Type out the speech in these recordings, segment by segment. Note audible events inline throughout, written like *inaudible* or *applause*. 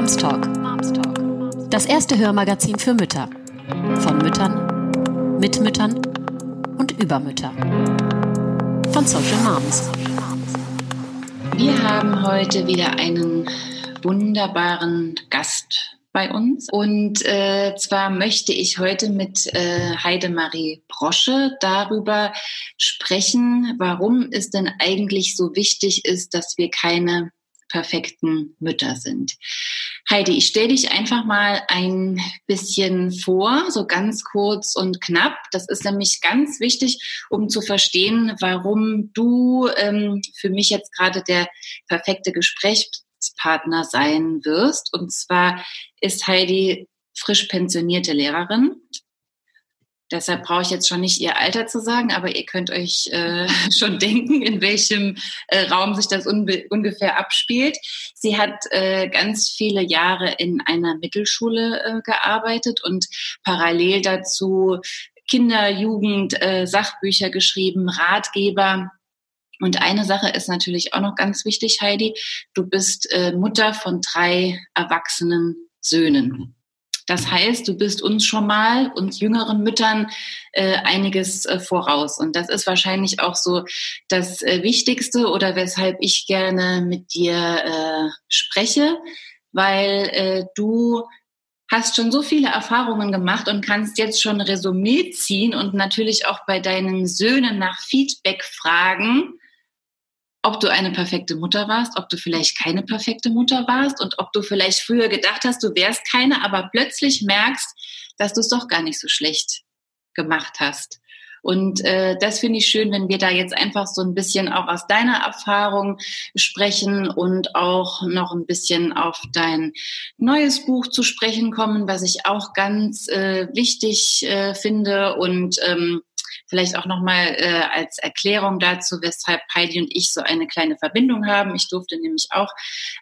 Moms Talk. Das erste Hörmagazin für Mütter. Von Müttern, mit Müttern und über Mütter. Von Social Moms. Wir haben heute wieder einen wunderbaren Gast bei uns. Und äh, zwar möchte ich heute mit äh, Heidemarie Brosche darüber sprechen, warum es denn eigentlich so wichtig ist, dass wir keine perfekten Mütter sind. Heidi, ich stelle dich einfach mal ein bisschen vor, so ganz kurz und knapp. Das ist nämlich ganz wichtig, um zu verstehen, warum du ähm, für mich jetzt gerade der perfekte Gesprächspartner sein wirst. Und zwar ist Heidi frisch pensionierte Lehrerin, Deshalb brauche ich jetzt schon nicht ihr Alter zu sagen, aber ihr könnt euch äh, *laughs* schon denken, in welchem äh, Raum sich das ungefähr abspielt. Sie hat äh, ganz viele Jahre in einer Mittelschule äh, gearbeitet und parallel dazu Kinder, Jugend, äh, Sachbücher geschrieben, Ratgeber. Und eine Sache ist natürlich auch noch ganz wichtig, Heidi. Du bist äh, Mutter von drei erwachsenen Söhnen. Das heißt, du bist uns schon mal, uns jüngeren Müttern, äh, einiges äh, voraus. Und das ist wahrscheinlich auch so das äh, Wichtigste oder weshalb ich gerne mit dir spreche, weil du hast schon so viele Erfahrungen gemacht und kannst jetzt schon Resümee ziehen und natürlich auch bei deinen Söhnen nach Feedback fragen, ob du eine perfekte Mutter warst, ob du vielleicht keine perfekte Mutter warst und ob du vielleicht früher gedacht hast, du wärst keine, aber plötzlich merkst, dass du es doch gar nicht so schlecht gemacht hast. Und äh, das finde ich schön, wenn wir da jetzt einfach so ein bisschen auch aus deiner Erfahrung sprechen und auch noch ein bisschen auf dein neues Buch zu sprechen kommen, was ich auch ganz äh, wichtig äh, finde und ähm, Vielleicht auch nochmal äh, als Erklärung dazu, weshalb Heidi und ich so eine kleine Verbindung haben. Ich durfte nämlich auch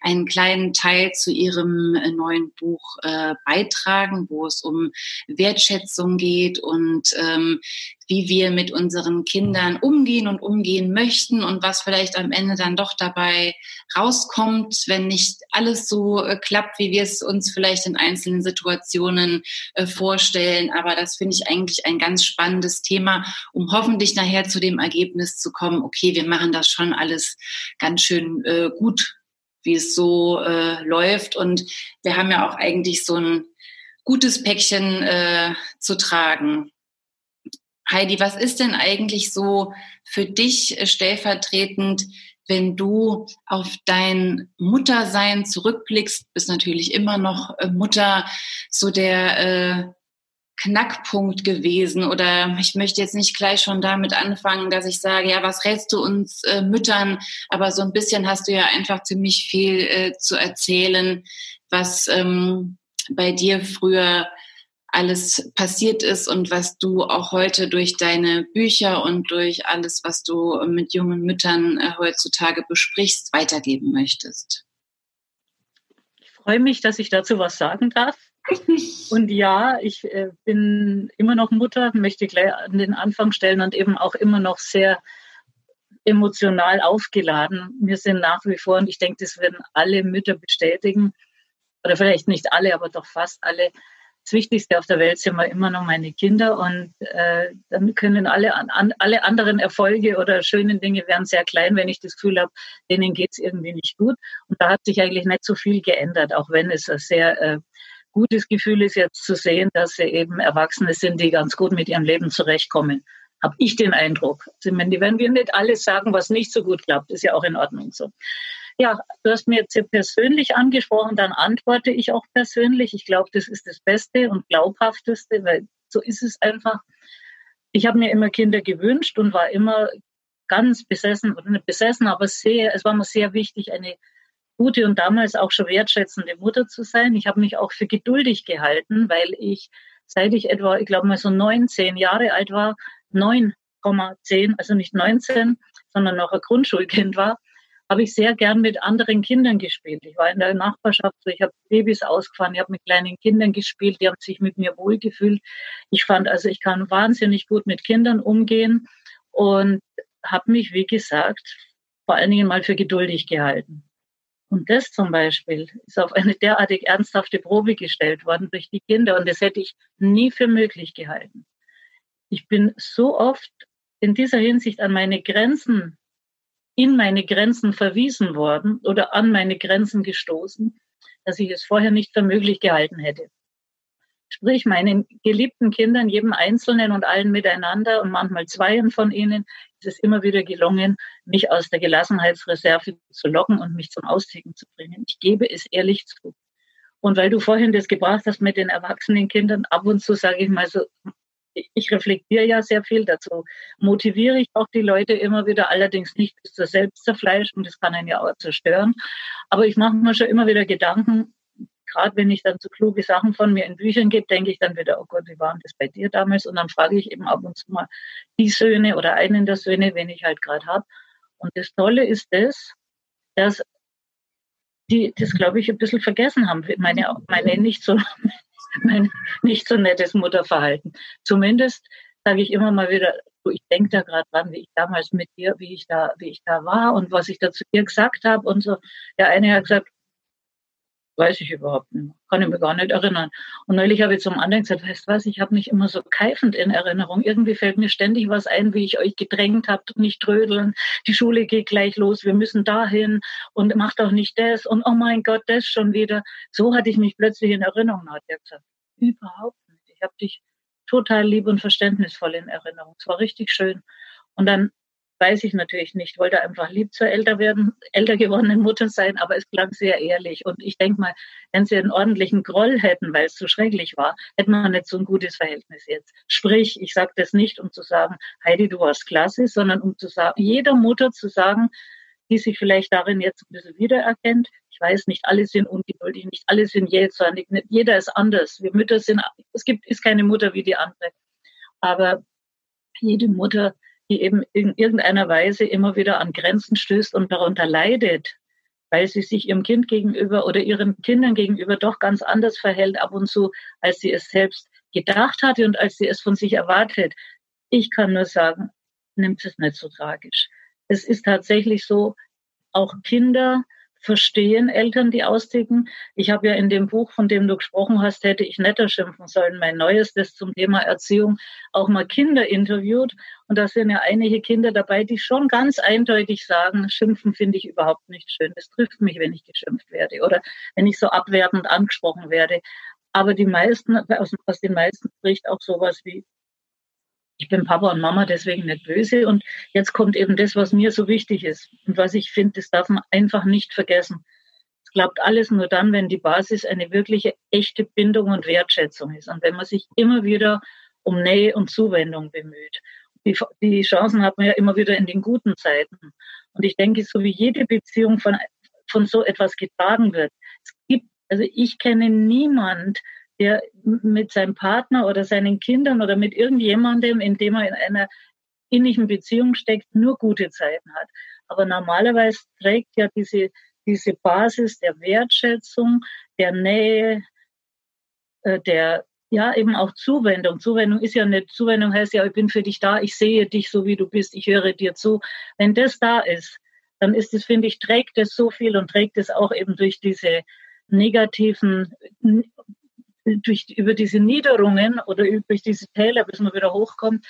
einen kleinen Teil zu ihrem äh, neuen Buch äh, beitragen, wo es um Wertschätzung geht und ähm, wie wir mit unseren Kindern umgehen und umgehen möchten und was vielleicht am Ende dann doch dabei rauskommt, wenn nicht alles so äh, klappt, wie wir es uns vielleicht in einzelnen Situationen äh, vorstellen. Aber das finde ich eigentlich ein ganz spannendes Thema, um hoffentlich nachher zu dem Ergebnis zu kommen, okay, wir machen das schon alles ganz schön äh, gut, wie es so äh, läuft. Und wir haben ja auch eigentlich so ein gutes Päckchen äh, zu tragen. Heidi, was ist denn eigentlich so für dich äh, stellvertretend, wenn du auf dein Muttersein zurückblickst, bist natürlich immer noch äh, Mutter, so der äh, Knackpunkt gewesen. Oder ich möchte jetzt nicht gleich schon damit anfangen, dass ich sage, ja, was rätst du uns äh, Müttern, aber so ein bisschen hast du ja einfach ziemlich viel äh, zu erzählen, was ähm, bei dir früher alles passiert ist und was du auch heute durch deine Bücher und durch alles, was du mit jungen Müttern äh, heutzutage besprichst, weitergeben möchtest. Ich freue mich, dass ich dazu was sagen darf. *laughs* Und ja, ich äh, bin immer noch Mutter, möchte gleich an den Anfang stellen und eben auch immer noch sehr emotional aufgeladen. Wir sind nach wie vor, und ich denke, das werden alle Mütter bestätigen, oder vielleicht nicht alle, aber doch fast alle, das Wichtigste auf der Welt sind wir immer noch meine Kinder und äh, dann können alle, an, alle anderen Erfolge oder schönen Dinge werden sehr klein, wenn ich das Gefühl habe, denen geht es irgendwie nicht gut. Und da hat sich eigentlich nicht so viel geändert, auch wenn es ein sehr äh, gutes Gefühl ist, jetzt zu sehen, dass sie eben Erwachsene sind, die ganz gut mit ihrem Leben zurechtkommen. Habe ich den Eindruck. Also, werden wir nicht alles sagen, was nicht so gut klappt, ist ja auch in Ordnung so. Ja, du hast mir jetzt sehr persönlich angesprochen, dann antworte ich auch persönlich. Ich glaube, das ist das Beste und glaubhafteste, weil so ist es einfach. Ich habe mir immer Kinder gewünscht und war immer ganz besessen, oder nicht besessen, aber sehr, es war mir sehr wichtig, eine gute und damals auch schon wertschätzende Mutter zu sein. Ich habe mich auch für geduldig gehalten, weil ich, seit ich etwa, ich glaube mal so 19 Jahre alt war, 9,10, also nicht 19, sondern noch ein Grundschulkind war, habe ich sehr gern mit anderen Kindern gespielt. Ich war in der Nachbarschaft, ich habe Babys ausgefahren, ich habe mit kleinen Kindern gespielt, die haben sich mit mir wohlgefühlt. Ich fand also, ich kann wahnsinnig gut mit Kindern umgehen und habe mich, wie gesagt, vor allen Dingen mal für geduldig gehalten. Und das zum Beispiel ist auf eine derartig ernsthafte Probe gestellt worden durch die Kinder und das hätte ich nie für möglich gehalten. Ich bin so oft in dieser Hinsicht an meine Grenzen, in meine Grenzen verwiesen worden oder an meine Grenzen gestoßen, dass ich es vorher nicht für möglich gehalten hätte. Sprich, meinen geliebten Kindern, jedem Einzelnen und allen miteinander und manchmal zweien von ihnen, ist es immer wieder gelungen, mich aus der Gelassenheitsreserve zu locken und mich zum Austicken zu bringen. Ich gebe es ehrlich zu. Und weil du vorhin das gebracht hast mit den erwachsenen Kindern, ab und zu sage ich mal so, ich reflektiere ja sehr viel dazu. Motiviere ich auch die Leute immer wieder, allerdings nicht bis zur Selbstzerfleischung, das kann einen ja auch zerstören. Aber ich mache mir schon immer wieder Gedanken, gerade wenn ich dann so kluge Sachen von mir in Büchern gebe, denke ich dann wieder, oh Gott, wie war das bei dir damals? Und dann frage ich eben ab und zu mal die Söhne oder einen der Söhne, wenn ich halt gerade habe. Und das Tolle ist das, dass die das, glaube ich, ein bisschen vergessen haben, meine, meine nicht so, mein nicht so nettes Mutterverhalten. Zumindest sage ich immer mal wieder, ich denke da gerade dran, wie ich damals mit dir, wie ich da, wie ich da war und was ich da zu dir gesagt habe und so. Der eine hat gesagt, weiß ich überhaupt nicht. Kann ich mir gar nicht erinnern. Und neulich habe ich zum anderen gesagt, weißt du was, ich habe mich immer so keifend in Erinnerung. Irgendwie fällt mir ständig was ein, wie ich euch gedrängt habe, nicht trödeln, die Schule geht gleich los, wir müssen dahin und macht auch nicht das und oh mein Gott, das schon wieder. So hatte ich mich plötzlich in Erinnerung, hat er gesagt. Überhaupt nicht. Ich habe dich total lieb und verständnisvoll in Erinnerung. Es war richtig schön. Und dann weiß ich natürlich nicht. Wollte einfach lieb zur älter werden, älter gewordenen Mutter sein, aber es klang sehr ehrlich. Und ich denke mal, wenn sie einen ordentlichen Groll hätten, weil es so schrecklich war, hätten wir nicht so ein gutes Verhältnis jetzt. Sprich, ich sage das nicht, um zu sagen, Heidi, du warst klasse, sondern um zu sagen, jeder Mutter zu sagen, die sich vielleicht darin jetzt ein bisschen wiedererkennt. Ich weiß, nicht alle sind ungeduldig, nicht alle sind jähzornig, nicht jeder ist anders. Wir Mütter sind, es gibt, ist keine Mutter wie die andere. Aber jede Mutter die eben in irgendeiner Weise immer wieder an Grenzen stößt und darunter leidet, weil sie sich ihrem Kind gegenüber oder ihren Kindern gegenüber doch ganz anders verhält ab und zu, als sie es selbst gedacht hatte und als sie es von sich erwartet. Ich kann nur sagen, nimmt es nicht so tragisch. Es ist tatsächlich so, auch Kinder verstehen Eltern, die austicken. Ich habe ja in dem Buch, von dem du gesprochen hast, hätte ich netter schimpfen sollen, mein neues, das zum Thema Erziehung, auch mal Kinder interviewt. Und da sind ja einige Kinder dabei, die schon ganz eindeutig sagen, schimpfen finde ich überhaupt nicht schön. Es trifft mich, wenn ich geschimpft werde oder wenn ich so abwertend angesprochen werde. Aber die meisten, aus den meisten spricht auch sowas wie, ich bin Papa und Mama deswegen nicht böse. Und jetzt kommt eben das, was mir so wichtig ist und was ich finde, das darf man einfach nicht vergessen. Es klappt alles nur dann, wenn die Basis eine wirkliche echte Bindung und Wertschätzung ist und wenn man sich immer wieder um Nähe und Zuwendung bemüht. Die, die Chancen hat man ja immer wieder in den guten Zeiten. Und ich denke, so wie jede Beziehung von, von so etwas getragen wird, es gibt, also ich kenne niemand, der mit seinem Partner oder seinen Kindern oder mit irgendjemandem, in dem er in einer innigen Beziehung steckt, nur gute Zeiten hat. Aber normalerweise trägt ja diese, diese Basis der Wertschätzung, der Nähe, äh, der, ja, eben auch Zuwendung. Zuwendung ist ja nicht, Zuwendung heißt ja, ich bin für dich da, ich sehe dich so wie du bist, ich höre dir zu. Wenn das da ist, dann ist es, finde ich, trägt es so viel und trägt es auch eben durch diese negativen durch, über diese Niederungen oder durch diese Täler, bis man wieder hochkommt,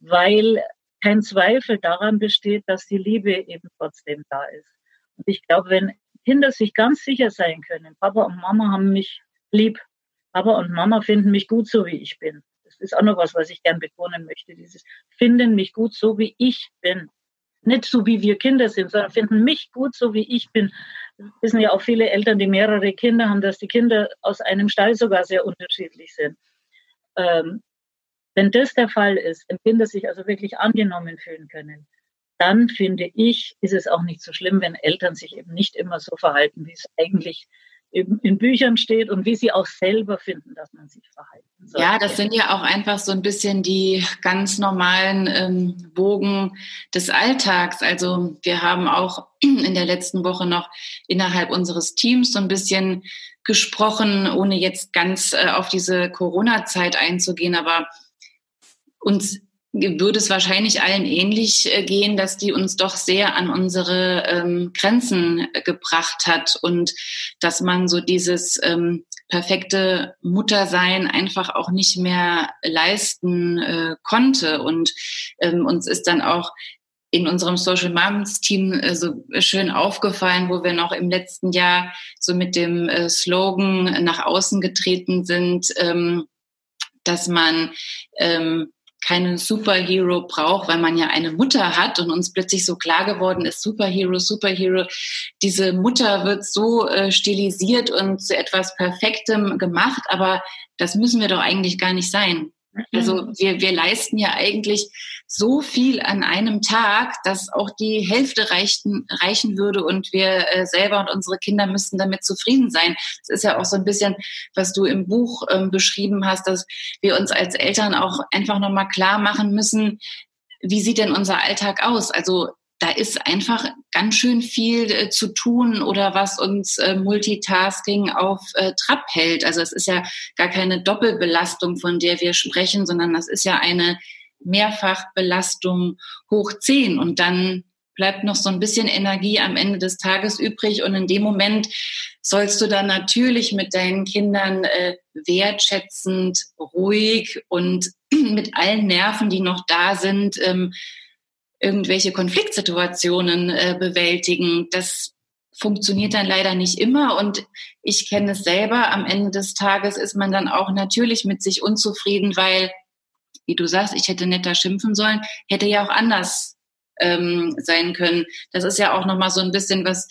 weil kein Zweifel daran besteht, dass die Liebe eben trotzdem da ist. Und ich glaube, wenn Kinder sich ganz sicher sein können, Papa und Mama haben mich lieb, Papa und Mama finden mich gut so, wie ich bin. Das ist auch noch was, was ich gern betonen möchte. Dieses finden mich gut so, wie ich bin. Nicht so, wie wir Kinder sind, sondern finden mich gut so, wie ich bin wissen ja auch viele Eltern, die mehrere Kinder haben, dass die Kinder aus einem Stall sogar sehr unterschiedlich sind. Ähm, wenn das der Fall ist, wenn Kinder sich also wirklich angenommen fühlen können, dann finde ich, ist es auch nicht so schlimm, wenn Eltern sich eben nicht immer so verhalten, wie es eigentlich in Büchern steht und wie sie auch selber finden, dass man sich verhalten soll. Ja, das sind ja auch einfach so ein bisschen die ganz normalen ähm, Bogen des Alltags. Also wir haben auch in der letzten Woche noch innerhalb unseres Teams so ein bisschen gesprochen, ohne jetzt ganz äh, auf diese Corona-Zeit einzugehen, aber uns würde es wahrscheinlich allen ähnlich äh, gehen, dass die uns doch sehr an unsere ähm, Grenzen äh, gebracht hat und dass man so dieses ähm, perfekte Muttersein einfach auch nicht mehr leisten äh, konnte. Und ähm, uns ist dann auch in unserem Social Moms Team äh, so schön aufgefallen, wo wir noch im letzten Jahr so mit dem äh, Slogan nach außen getreten sind, ähm, dass man ähm, keinen Superhero braucht, weil man ja eine Mutter hat und uns plötzlich so klar geworden ist, Superhero, Superhero, diese Mutter wird so äh, stilisiert und zu etwas Perfektem gemacht, aber das müssen wir doch eigentlich gar nicht sein. Also mhm. wir, wir leisten ja eigentlich so viel an einem Tag, dass auch die Hälfte reichen, reichen würde und wir äh, selber und unsere Kinder müssten damit zufrieden sein. Das ist ja auch so ein bisschen, was du im Buch ähm, beschrieben hast, dass wir uns als Eltern auch einfach nochmal klar machen müssen, wie sieht denn unser Alltag aus? Also da ist einfach ganz schön viel äh, zu tun oder was uns äh, Multitasking auf äh, Trab hält. Also es ist ja gar keine Doppelbelastung, von der wir sprechen, sondern das ist ja eine Mehrfachbelastung hoch zehn und dann bleibt noch so ein bisschen Energie am Ende des Tages übrig und in dem Moment sollst du dann natürlich mit deinen Kindern äh, wertschätzend, ruhig und *clears throat* mit allen Nerven, die noch da sind, ähm, irgendwelche Konfliktsituationen äh, bewältigen. Das funktioniert dann leider nicht immer und ich kenne es selber. Am Ende des Tages ist man dann auch natürlich mit sich unzufrieden, weil, wie du sagst, ich hätte netter schimpfen sollen, hätte ja auch anders ähm, sein können. Das ist ja auch nochmal so ein bisschen was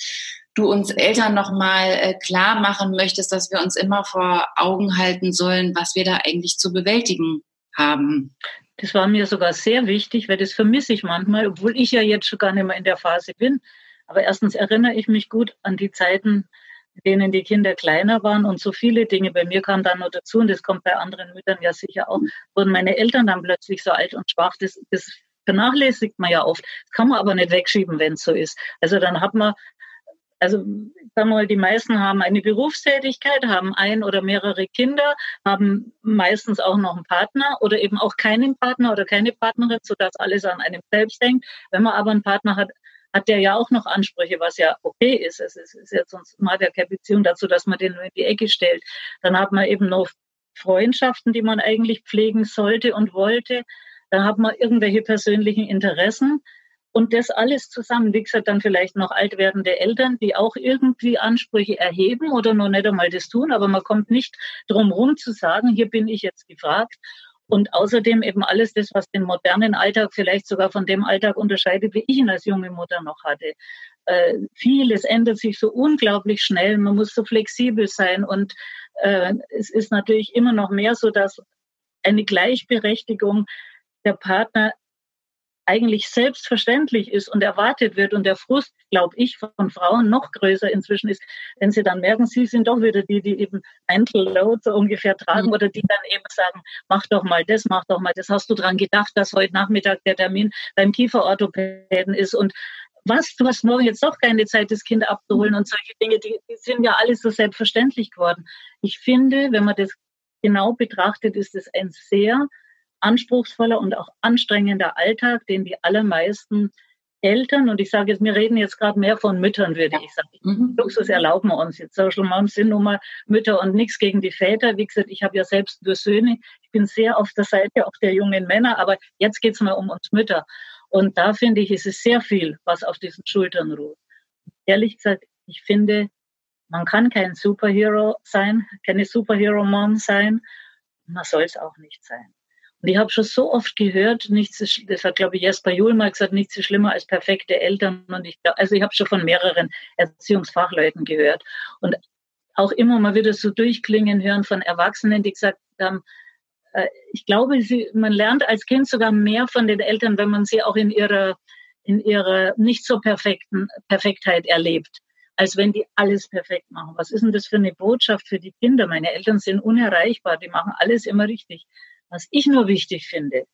du uns Eltern nochmal äh, klar machen möchtest, dass wir uns immer vor Augen halten sollen, was wir da eigentlich zu bewältigen haben. Das war mir sogar sehr wichtig, weil das vermisse ich manchmal, obwohl ich ja jetzt schon gar nicht mehr in der Phase bin. Aber erstens erinnere ich mich gut an die Zeiten, in denen die Kinder kleiner waren und so viele Dinge. Bei mir kam dann noch dazu, und das kommt bei anderen Müttern ja sicher auch, wurden meine Eltern dann plötzlich so alt und schwach. Das, das vernachlässigt man ja oft. Das kann man aber nicht wegschieben, wenn es so ist. Also dann hat man also sagen wir mal, die meisten haben eine Berufstätigkeit, haben ein oder mehrere Kinder, haben meistens auch noch einen Partner oder eben auch keinen Partner oder keine Partnerin, sodass alles an einem selbst hängt. Wenn man aber einen Partner hat, hat der ja auch noch Ansprüche, was ja okay ist. Es ist, ist jetzt sonst hat ja keine Beziehung dazu, dass man den nur in die Ecke stellt. Dann hat man eben noch Freundschaften, die man eigentlich pflegen sollte und wollte. Dann hat man irgendwelche persönlichen Interessen. Und das alles zusammen, wie gesagt, dann vielleicht noch alt werdende Eltern, die auch irgendwie Ansprüche erheben oder noch nicht einmal das tun, aber man kommt nicht drum rum zu sagen, hier bin ich jetzt gefragt. Und außerdem eben alles das, was den modernen Alltag vielleicht sogar von dem Alltag unterscheidet, wie ich ihn als junge Mutter noch hatte. Äh, vieles ändert sich so unglaublich schnell. Man muss so flexibel sein. Und äh, es ist natürlich immer noch mehr so, dass eine Gleichberechtigung der Partner eigentlich selbstverständlich ist und erwartet wird und der Frust, glaube ich, von Frauen noch größer inzwischen ist, wenn sie dann merken, sie sind doch wieder die, die eben Mental Load so ungefähr tragen mhm. oder die dann eben sagen, mach doch mal das, mach doch mal das. Hast du dran gedacht, dass heute Nachmittag der Termin beim Kieferorthopäden ist und was, du hast morgen jetzt doch keine Zeit, das Kind abzuholen und solche Dinge, die, die sind ja alles so selbstverständlich geworden. Ich finde, wenn man das genau betrachtet, ist es ein sehr anspruchsvoller und auch anstrengender Alltag, den die allermeisten Eltern, und ich sage jetzt, wir reden jetzt gerade mehr von Müttern, würde ich sagen. Mhm. Luxus erlauben wir uns jetzt. Social Moms sind nun mal Mütter und nichts gegen die Väter. Wie gesagt, ich habe ja selbst nur Söhne. Ich bin sehr auf der Seite auch der jungen Männer, aber jetzt geht es mal um uns Mütter. Und da finde ich, ist es sehr viel, was auf diesen Schultern ruht. Ehrlich gesagt, ich finde, man kann kein Superhero sein, keine Superhero-Mom sein. Man soll es auch nicht sein. Und ich habe schon so oft gehört, nichts ist, das hat, glaube ich, Jesper Juhl mal gesagt, nichts ist schlimmer als perfekte Eltern. Und ich, also ich habe schon von mehreren Erziehungsfachleuten gehört. Und auch immer mal wieder so durchklingen hören von Erwachsenen, die gesagt haben, äh, ich glaube, sie, man lernt als Kind sogar mehr von den Eltern, wenn man sie auch in ihrer, in ihrer nicht so perfekten Perfektheit erlebt, als wenn die alles perfekt machen. Was ist denn das für eine Botschaft für die Kinder? Meine Eltern sind unerreichbar, die machen alles immer richtig. Was ich nur wichtig finde,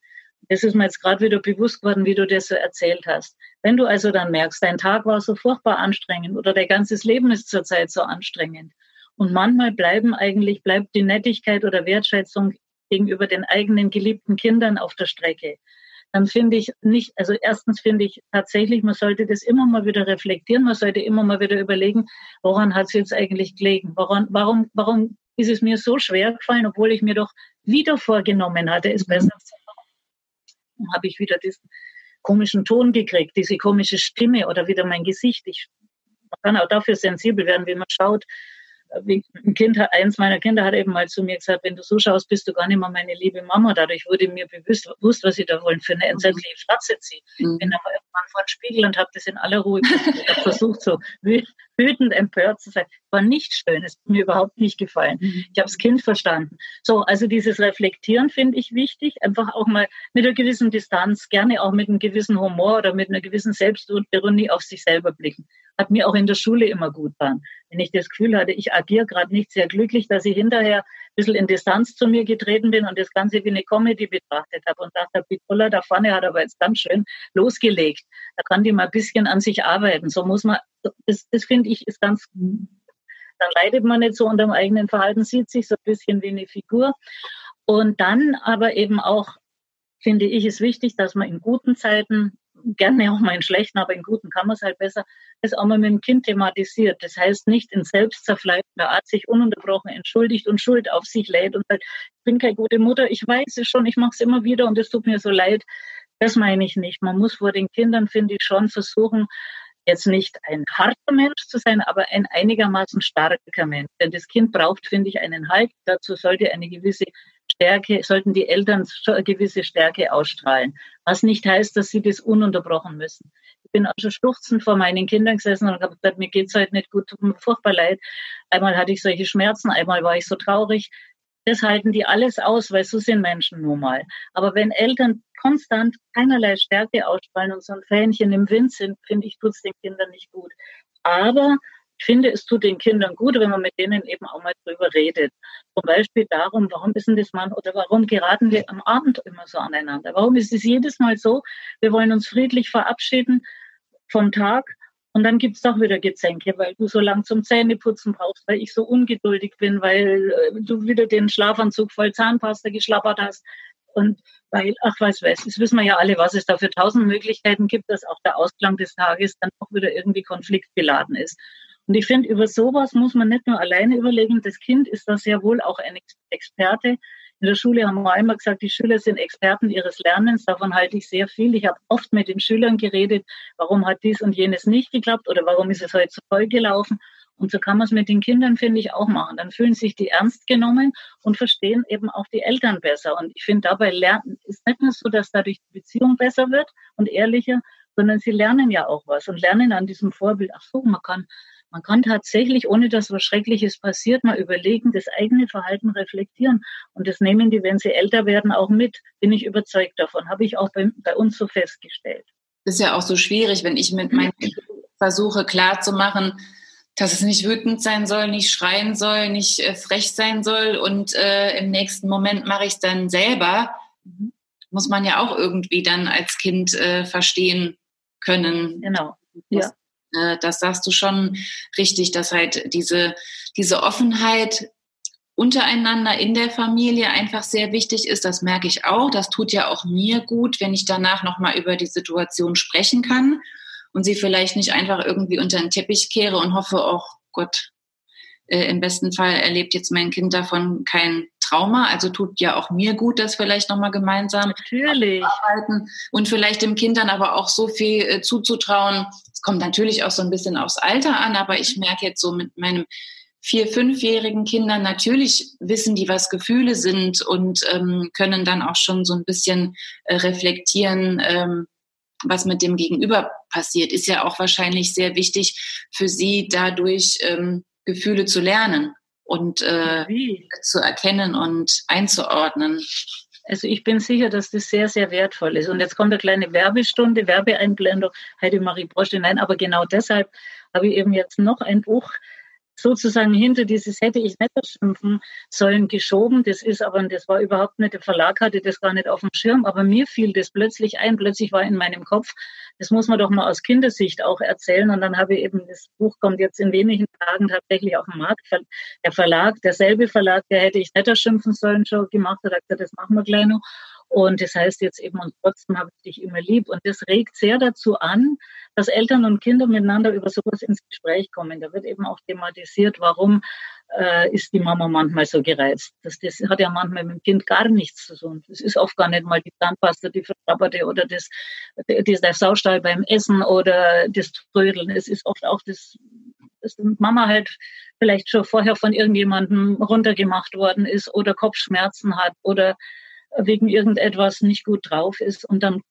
das ist mir jetzt gerade wieder bewusst geworden, wie du das so erzählt hast. Wenn du also dann merkst, dein Tag war so furchtbar anstrengend oder dein ganzes Leben ist zurzeit so anstrengend und manchmal bleiben eigentlich, bleibt die Nettigkeit oder Wertschätzung gegenüber den eigenen geliebten Kindern auf der Strecke, dann finde ich nicht, also erstens finde ich tatsächlich, man sollte das immer mal wieder reflektieren, man sollte immer mal wieder überlegen, woran hat es jetzt eigentlich gelegen? Woran, warum, warum ist es mir so schwer gefallen, obwohl ich mir doch wieder vorgenommen hatte, es besser zu machen? Habe ich wieder diesen komischen Ton gekriegt, diese komische Stimme oder wieder mein Gesicht. Ich man kann auch dafür sensibel werden, wie man schaut, ein Kind eins meiner Kinder hat eben mal zu mir gesagt, wenn du so schaust, bist du gar nicht mehr meine liebe Mama. Dadurch wurde mir bewusst, was ich da wollen für eine mhm. entsetzliche Fratze ziehe. Mhm. Bin aber irgendwann vor den Spiegel und habe das in aller Ruhe versucht, so wütend empört zu sein. War nicht schön, es hat mir überhaupt nicht gefallen. Mhm. Ich habe das Kind verstanden. So, also dieses Reflektieren finde ich wichtig, einfach auch mal mit einer gewissen Distanz, gerne auch mit einem gewissen Humor oder mit einer gewissen Selbstironie auf sich selber blicken hat mir auch in der Schule immer gut getan. Wenn ich das Gefühl hatte, ich agiere gerade nicht sehr glücklich, dass ich hinterher ein bisschen in Distanz zu mir getreten bin und das Ganze wie eine Comedy betrachtet habe und dachte, Pitola da vorne hat aber jetzt ganz schön losgelegt. Da kann die mal ein bisschen an sich arbeiten. So muss man, das, das finde ich ist ganz, dann leidet man nicht so unter dem eigenen Verhalten, sieht sich so ein bisschen wie eine Figur. Und dann aber eben auch, finde ich, ist wichtig, dass man in guten Zeiten gerne auch mal in schlechten, aber in guten kann man es halt besser, das auch mal mit dem Kind thematisiert. Das heißt nicht in selbstzerfleibender Art sich ununterbrochen entschuldigt und Schuld auf sich lädt und sagt, ich bin keine gute Mutter, ich weiß es schon, ich mache es immer wieder und es tut mir so leid. Das meine ich nicht. Man muss vor den Kindern, finde ich, schon versuchen, jetzt nicht ein harter Mensch zu sein, aber ein einigermaßen starker Mensch. Denn das Kind braucht, finde ich, einen Halt. Dazu sollte eine gewisse Stärke, sollten die Eltern eine gewisse Stärke ausstrahlen. Was nicht heißt, dass sie das ununterbrochen müssen. Ich bin auch schon schluchzend vor meinen Kindern gesessen und habe gesagt, mir geht's heute nicht gut, tut mir furchtbar leid. Einmal hatte ich solche Schmerzen, einmal war ich so traurig. Das halten die alles aus, weil so sind Menschen nun mal. Aber wenn Eltern konstant keinerlei Stärke ausstrahlen und so ein Fähnchen im Wind sind, finde ich, tut's den Kindern nicht gut. Aber finde, es tut den Kindern gut, wenn man mit denen eben auch mal drüber redet. Zum Beispiel darum, warum ist denn das Mann oder warum geraten wir am Abend immer so aneinander? Warum ist es jedes Mal so, wir wollen uns friedlich verabschieden vom Tag und dann gibt's doch wieder Gezänke, weil du so lang zum Zähneputzen brauchst, weil ich so ungeduldig bin, weil äh, du wieder den Schlafanzug voll Zahnpasta geschlappert hast. Und weil, ach weiß was, das wissen wir ja alle, was es da für tausend Möglichkeiten gibt, dass auch der Ausklang des Tages dann auch wieder irgendwie konfliktbeladen ist. Und ich finde, über sowas muss man nicht nur alleine überlegen. Das Kind ist da sehr wohl auch ein Experte. In der Schule haben wir einmal gesagt, die Schüler sind Experten ihres Lernens. Davon halte ich sehr viel. Ich habe oft mit den Schülern geredet, warum hat dies und jenes nicht geklappt oder warum ist es heute so voll gelaufen. Und so kann man es mit den Kindern, finde ich, auch machen. Dann fühlen sich die ernst genommen und verstehen eben auch die Eltern besser. Und ich finde, dabei lernen ist nicht nur so, dass dadurch die Beziehung besser wird und ehrlicher, sondern sie lernen ja auch was und lernen an diesem Vorbild. Ach so, man kann man kann tatsächlich, ohne dass was Schreckliches passiert, mal überlegen, das eigene Verhalten reflektieren. Und das nehmen die, wenn sie älter werden, auch mit. Bin ich überzeugt davon. Habe ich auch bei, bei uns so festgestellt. Ist ja auch so schwierig, wenn ich mit meinen Kindern versuche klarzumachen, dass es nicht wütend sein soll, nicht schreien soll, nicht äh, frech sein soll und äh, im nächsten Moment mache ich es dann selber, mhm. muss man ja auch irgendwie dann als Kind äh, verstehen können. Genau. Ja. Äh, das sagst du schon richtig, dass halt diese, diese Offenheit untereinander in der Familie einfach sehr wichtig ist. Das merke ich auch. Das tut ja auch mir gut, wenn ich danach nochmal über die Situation sprechen kann und sie vielleicht nicht einfach irgendwie unter den Teppich kehre und hoffe, oh Gott, äh, im besten Fall erlebt jetzt mein Kind davon kein Trauma. Also tut ja auch mir gut, das vielleicht nochmal gemeinsam natürlich. arbeiten und vielleicht dem Kind dann aber auch so viel äh, zuzutrauen. Es kommt natürlich auch so ein bisschen aufs Alter an, aber ich merke jetzt so mit meinem vier-, fünfjährigen Kindern, natürlich wissen die, was Gefühle sind und ähm, können dann auch schon so ein bisschen äh, reflektieren, ähm, was mit dem Gegenüber passiert. Ist ja auch wahrscheinlich sehr wichtig für sie dadurch ähm, Gefühle zu lernen und äh, zu erkennen und einzuordnen. Also ich bin sicher, dass das sehr, sehr wertvoll ist. Und jetzt kommt eine kleine Werbestunde, Werbeeinblendung, Heidemarie Brosche. Nein, aber genau deshalb habe ich eben jetzt noch ein Buch sozusagen hinter dieses hätte ich nicht schimpfen sollen geschoben. Das ist aber, das war überhaupt nicht, der Verlag hatte das gar nicht auf dem Schirm, aber mir fiel das plötzlich ein, plötzlich war in meinem Kopf, das muss man doch mal aus Kindersicht auch erzählen und dann habe ich eben, das Buch kommt jetzt in wenigen Tagen tatsächlich auf den Markt. Der Verlag, derselbe Verlag, der hätte ich nicht schimpfen sollen, schon gemacht hat, hat gesagt, das machen wir gleich noch. Und das heißt jetzt eben, und trotzdem habe ich dich immer lieb. Und das regt sehr dazu an, dass Eltern und Kinder miteinander über sowas ins Gespräch kommen. Da wird eben auch thematisiert, warum äh, ist die Mama manchmal so gereizt. Das, das hat ja manchmal mit dem Kind gar nichts zu tun. Das ist oft gar nicht mal die Zahnpasta, die verstrapperte oder das, das, der Saustall beim Essen oder das Trödeln. Es ist oft auch das, dass Mama halt vielleicht schon vorher von irgendjemandem runtergemacht worden ist oder Kopfschmerzen hat oder wegen irgendetwas nicht gut drauf ist und dann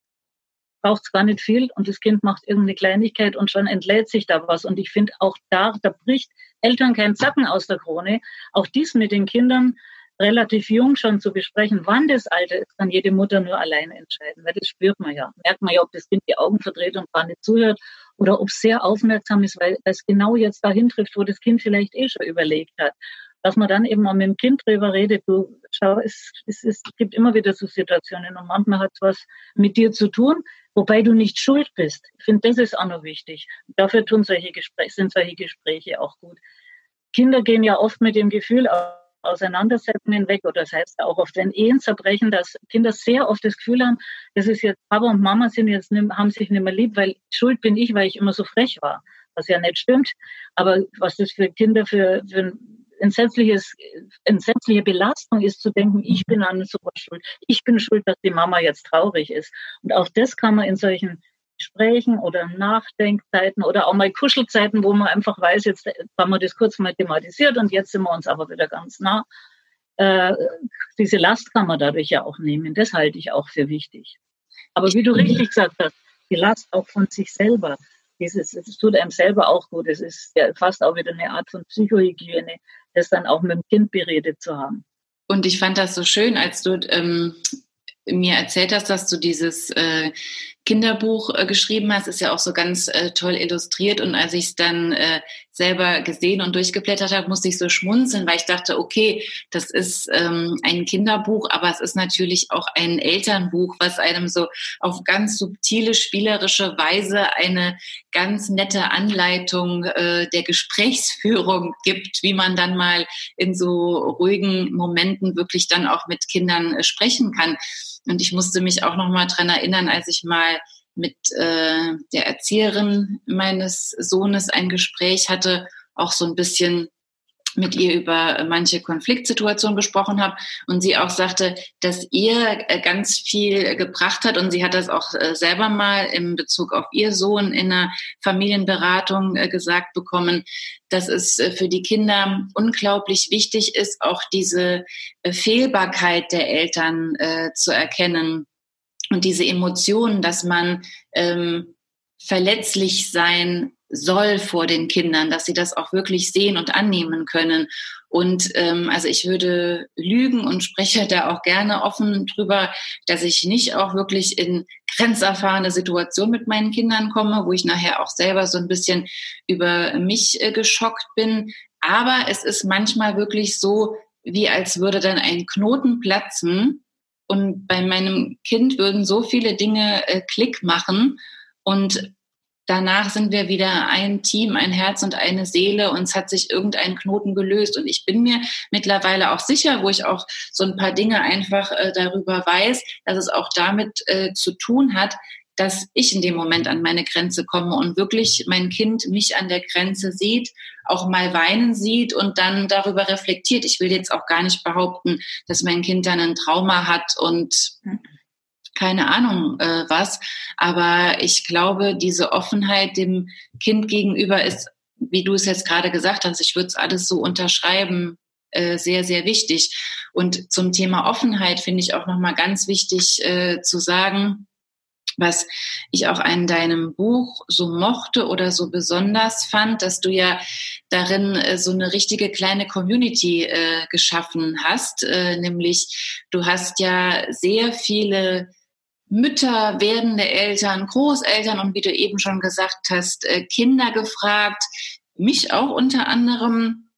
braucht es gar nicht viel und das Kind macht irgendeine Kleinigkeit und schon entlädt sich da was. Und ich finde auch da, da bricht Eltern kein Zacken aus der Krone. Auch dies mit den Kindern relativ jung schon zu besprechen, wann das Alter ist, kann jede Mutter nur allein entscheiden, weil das spürt man ja. Merkt man ja, ob das Kind die Augen verdreht und gar nicht zuhört oder ob es sehr aufmerksam ist, weil es genau jetzt dahin trifft, wo das Kind vielleicht eh schon überlegt hat dass man dann eben auch mit dem Kind drüber redet. Du, schau, es, es, es gibt immer wieder so Situationen und manchmal hat es was mit dir zu tun, wobei du nicht schuld bist. Ich finde, das ist auch noch wichtig. Dafür tun solche Gespräche, sind solche Gespräche auch gut. Kinder gehen ja oft mit dem Gefühl Auseinandersetzungen hinweg oder das heißt auch oft, wenn Ehen zerbrechen, dass Kinder sehr oft das Gefühl haben, das ist jetzt Papa und Mama sind jetzt haben sich nicht mehr lieb, weil schuld bin ich, weil ich immer so frech war, was ja nicht stimmt. Aber was das für Kinder für, für entsetzliches, entsetzliche Belastung ist zu denken, ich bin an sowas schuld. Ich bin schuld, dass die Mama jetzt traurig ist. Und auch das kann man in solchen Gesprächen oder Nachdenkzeiten oder auch mal Kuschelzeiten, wo man einfach weiß, jetzt haben wir das kurz mal thematisiert und jetzt sind wir uns aber wieder ganz nah. Äh, diese Last kann man dadurch ja auch nehmen. Das halte ich auch für wichtig. Aber wie du richtig gesagt hast, die Last auch von sich selber dieses, es tut einem selber auch gut. Es ist ja fast auch wieder eine Art von Psychohygiene, das dann auch mit dem Kind beredet zu haben. Und ich fand das so schön, als du ähm, mir erzählt hast, dass du dieses äh, Kinderbuch äh, geschrieben hast, ist ja auch so ganz äh, toll illustriert. Und als ich es dann äh, selber gesehen und durchgeblättert habe, musste ich so schmunzeln, weil ich dachte, okay, das ist ähm, ein Kinderbuch, aber es ist natürlich auch ein Elternbuch, was einem so auf ganz subtile, spielerische Weise eine ganz nette Anleitung äh, der Gesprächsführung gibt, wie man dann mal in so ruhigen Momenten wirklich dann auch mit Kindern äh, sprechen kann. Und ich musste mich auch noch mal dran erinnern, als ich mal mit äh, der Erzieherin meines Sohnes ein Gespräch hatte, auch so ein bisschen mit ihr über manche Konfliktsituationen gesprochen habe und sie auch sagte, dass ihr äh, ganz viel gebracht hat und sie hat das auch äh, selber mal in Bezug auf ihr Sohn in einer Familienberatung äh, gesagt bekommen, dass es für die Kinder unglaublich wichtig ist, auch diese Fehlbarkeit der Eltern zu erkennen und diese Emotionen, dass man ähm, verletzlich sein soll vor den Kindern, dass sie das auch wirklich sehen und annehmen können. Und ähm, also ich würde lügen und spreche da auch gerne offen drüber, dass ich nicht auch wirklich in grenzerfahrene Situationen mit meinen Kindern komme, wo ich nachher auch selber so ein bisschen über mich äh, geschockt bin. Aber es ist manchmal wirklich so, wie als würde dann ein Knoten platzen und bei meinem Kind würden so viele Dinge äh, Klick machen und danach sind wir wieder ein Team, ein Herz und eine Seele und es hat sich irgendein Knoten gelöst. Und ich bin mir mittlerweile auch sicher, wo ich auch so ein paar Dinge einfach äh, darüber weiß, dass es auch damit äh, zu tun hat, dass ich in dem Moment an meine Grenze komme und wirklich mein Kind mich an der Grenze sieht, auch mal weinen sieht und dann darüber reflektiert. Ich will jetzt auch gar nicht behaupten, dass mein Kind dann ein Trauma hat und hm keine Ahnung äh, was. Aber ich glaube, diese Offenheit dem Kind gegenüber ist, wie du es jetzt gerade gesagt hast, ich würde es alles so unterschreiben, äh, sehr, sehr wichtig. Und zum Thema Offenheit finde ich auch nochmal ganz wichtig äh, zu sagen, was ich auch an deinem Buch so mochte oder so besonders fand, dass du ja darin äh, so eine richtige kleine Community äh, geschaffen hast, äh, nämlich du hast ja sehr viele Mütter, werdende Eltern, Großeltern und wie du eben schon gesagt hast, äh, Kinder gefragt, mich auch unter anderem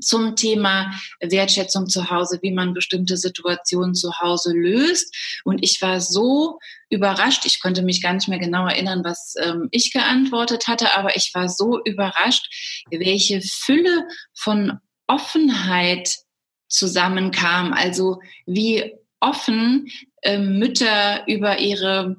zum Thema Wertschätzung zu Hause, wie man bestimmte Situationen zu Hause löst. Und ich war so überrascht, ich konnte mich gar nicht mehr genau erinnern, was ähm, ich geantwortet hatte, aber ich war so überrascht, welche Fülle von Offenheit zusammenkam. Also wie offen äh, Mütter über ihre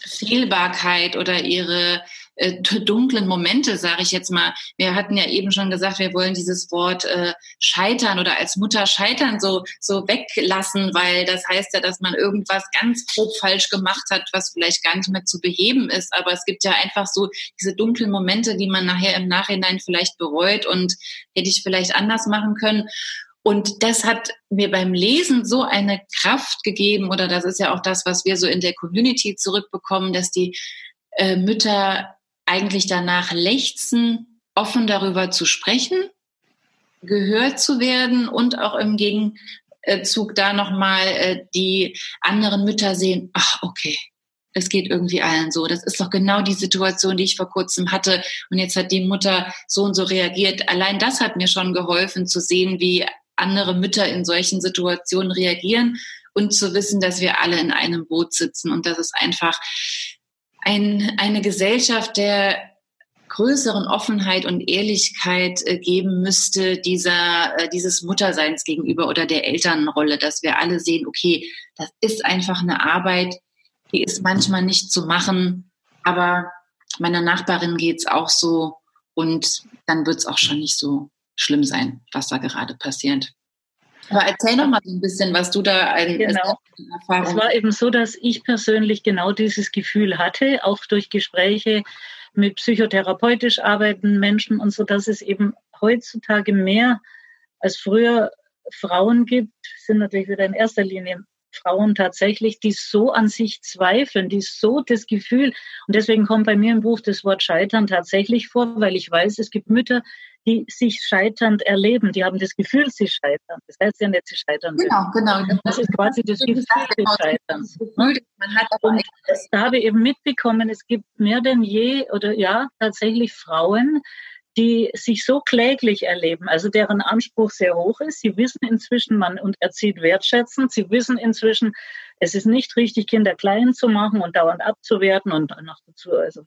Fehlbarkeit oder ihre äh, dunklen Momente, sage ich jetzt mal. Wir hatten ja eben schon gesagt, wir wollen dieses Wort äh, scheitern oder als Mutter scheitern so, so weglassen, weil das heißt ja, dass man irgendwas ganz grob falsch gemacht hat, was vielleicht gar nicht mehr zu beheben ist. Aber es gibt ja einfach so diese dunklen Momente, die man nachher im Nachhinein vielleicht bereut und hätte ich vielleicht anders machen können. Und das hat mir beim Lesen so eine Kraft gegeben, oder das ist ja auch das, was wir so in der Community zurückbekommen, dass die äh, Mütter eigentlich danach lechzen, offen darüber zu sprechen, gehört zu werden und auch im Gegenzug da nochmal äh, die anderen Mütter sehen, ach, okay, es geht irgendwie allen so. Das ist doch genau die Situation, die ich vor kurzem hatte. Und jetzt hat die Mutter so und so reagiert. Allein das hat mir schon geholfen zu sehen, wie andere Mütter in solchen Situationen reagieren und zu wissen, dass wir alle in einem Boot sitzen und dass es einfach ein, eine Gesellschaft der größeren Offenheit und Ehrlichkeit äh, geben müsste, dieser, äh, dieses Mutterseins gegenüber oder der Elternrolle, dass wir alle sehen, okay, das ist einfach eine Arbeit, die ist manchmal nicht zu machen, aber meiner Nachbarin geht's auch so und dann wird's auch schon nicht so schlimm sein, was da gerade passiert. Aber erzähl noch mal so ein bisschen, was du da ein, genau. Erfahrung. Es war eben so, dass ich persönlich genau dieses Gefühl hatte, auch durch Gespräche mit psychotherapeutisch arbeitenden Menschen und so, dass es eben heutzutage mehr als früher Frauen gibt, sind natürlich wieder in erster Linie Frauen tatsächlich, die so an sich zweifeln, die so das Gefühl, und deswegen kommt bei mir im Buch das Wort Scheitern tatsächlich vor, weil ich weiß, es gibt Mütter, die sich scheiternd erleben, die haben das Gefühl, sie scheitern. Das heißt ja nicht, sie scheitern. Genau, genau. Das ist quasi das Gefühl, sie scheitern. Man hat und da habe ich eben mitbekommen, es gibt mehr denn je oder ja, tatsächlich Frauen, die sich so kläglich erleben, also deren Anspruch sehr hoch ist. Sie wissen inzwischen, man und erzieht wertschätzend. Sie wissen inzwischen, es ist nicht richtig, Kinder klein zu machen und dauernd abzuwerten und noch dazu also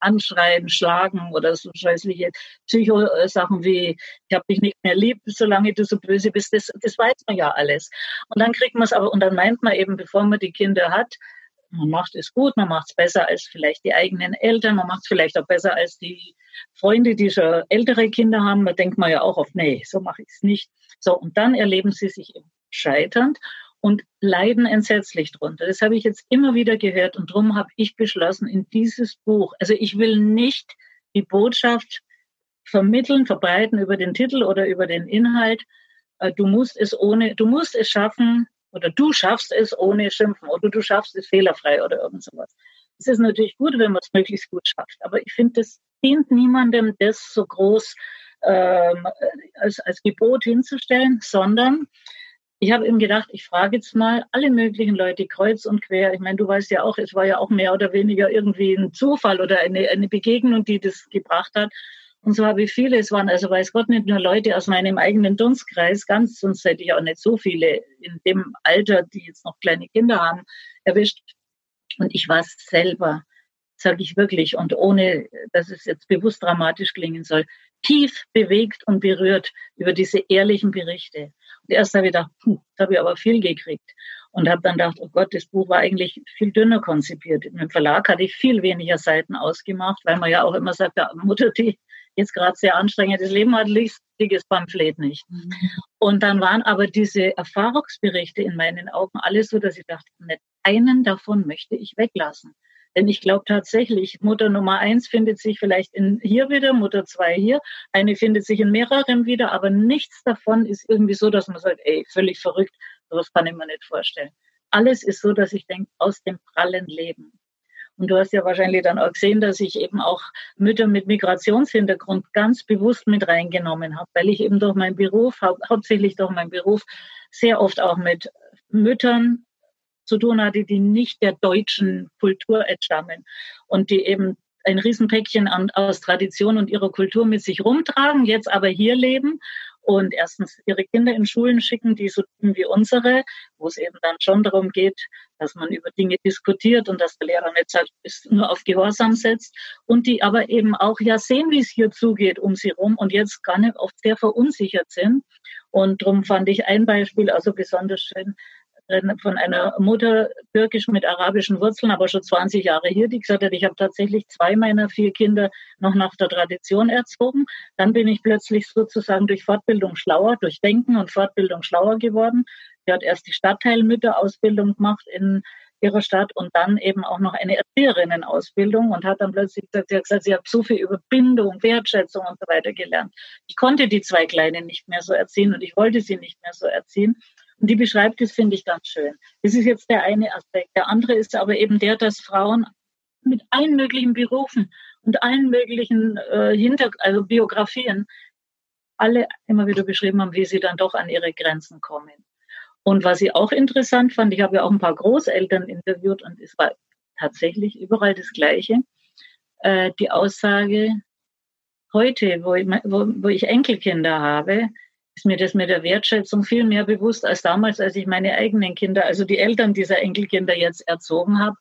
anschreien, schlagen oder so scheußliche Psycho-Sachen wie, ich habe dich nicht mehr lieb, solange du so böse bist. Das, das weiß man ja alles. Und dann kriegt man es aber, und dann meint man eben, bevor man die Kinder hat, man macht es gut, man macht es besser als vielleicht die eigenen Eltern, man macht es vielleicht auch besser als die Freunde, die schon ältere Kinder haben. Da denkt man ja auch oft, nee, so mache ich es nicht. So, und dann erleben sie sich scheiternd und leiden entsetzlich drunter. Das habe ich jetzt immer wieder gehört und darum habe ich beschlossen, in dieses Buch, also ich will nicht die Botschaft vermitteln, verbreiten über den Titel oder über den Inhalt. Äh, du musst es ohne, du musst es schaffen, oder du schaffst es ohne Schimpfen oder du schaffst es fehlerfrei oder irgend sowas. Es ist natürlich gut, wenn man es möglichst gut schafft, aber ich finde, das dient niemandem, das so groß ähm, als, als Gebot hinzustellen, sondern ich habe eben gedacht, ich frage jetzt mal alle möglichen Leute kreuz und quer. Ich meine, du weißt ja auch, es war ja auch mehr oder weniger irgendwie ein Zufall oder eine, eine Begegnung, die das gebracht hat. Und so habe ich viele, es waren also weiß Gott nicht nur Leute aus meinem eigenen Dunstkreis, ganz, sonst hätte ich auch nicht so viele in dem Alter, die jetzt noch kleine Kinder haben, erwischt. Und ich war selber, sage ich wirklich, und ohne, dass es jetzt bewusst dramatisch klingen soll, tief bewegt und berührt über diese ehrlichen Berichte. Erst habe ich gedacht, puh, da habe ich aber viel gekriegt. Und habe dann gedacht, oh Gott, das Buch war eigentlich viel dünner konzipiert. Im Verlag hatte ich viel weniger Seiten ausgemacht, weil man ja auch immer sagt, ja, Mutter, die jetzt gerade sehr anstrengendes Leben hat, liest dickes Pamphlet nicht. Mhm. Und dann waren aber diese Erfahrungsberichte in meinen Augen alles so, dass ich dachte, nicht einen davon möchte ich weglassen. Denn ich glaube tatsächlich, Mutter Nummer eins findet sich vielleicht in hier wieder, Mutter zwei hier, eine findet sich in mehreren wieder, aber nichts davon ist irgendwie so, dass man sagt, ey, völlig verrückt, sowas kann ich mir nicht vorstellen. Alles ist so, dass ich denke, aus dem prallen Leben. Und du hast ja wahrscheinlich dann auch gesehen, dass ich eben auch Mütter mit Migrationshintergrund ganz bewusst mit reingenommen habe, weil ich eben durch meinen Beruf, hau hauptsächlich durch meinen Beruf, sehr oft auch mit Müttern zu tun hatte, die nicht der deutschen Kultur entstammen und die eben ein Riesenpäckchen an, aus Tradition und ihrer Kultur mit sich rumtragen, jetzt aber hier leben und erstens ihre Kinder in Schulen schicken, die so wie unsere, wo es eben dann schon darum geht, dass man über Dinge diskutiert und dass der Lehrer nicht sagt, ist nur auf Gehorsam setzt und die aber eben auch ja sehen, wie es hier zugeht um sie rum und jetzt gar nicht oft sehr verunsichert sind. Und darum fand ich ein Beispiel also besonders schön, von einer Mutter türkisch mit arabischen Wurzeln, aber schon 20 Jahre hier, die gesagt hat, ich habe tatsächlich zwei meiner vier Kinder noch nach der Tradition erzogen. Dann bin ich plötzlich sozusagen durch Fortbildung schlauer, durch Denken und Fortbildung schlauer geworden. Sie hat erst die Stadtteilmütterausbildung gemacht in ihrer Stadt und dann eben auch noch eine Erzieherinnenausbildung und hat dann plötzlich gesagt, sie hat gesagt, sie hat so viel über Bindung, Wertschätzung und so weiter gelernt. Ich konnte die zwei Kleinen nicht mehr so erziehen und ich wollte sie nicht mehr so erziehen. Und die beschreibt es, finde ich, ganz schön. Das ist jetzt der eine Aspekt. Der andere ist aber eben der, dass Frauen mit allen möglichen Berufen und allen möglichen äh, Hinter also Biografien alle immer wieder beschrieben haben, wie sie dann doch an ihre Grenzen kommen. Und was ich auch interessant fand, ich habe ja auch ein paar Großeltern interviewt und es war tatsächlich überall das Gleiche. Äh, die Aussage, heute, wo ich, wo, wo ich Enkelkinder habe, ist mir das mit der Wertschätzung viel mehr bewusst als damals, als ich meine eigenen Kinder, also die Eltern dieser Enkelkinder jetzt erzogen habe.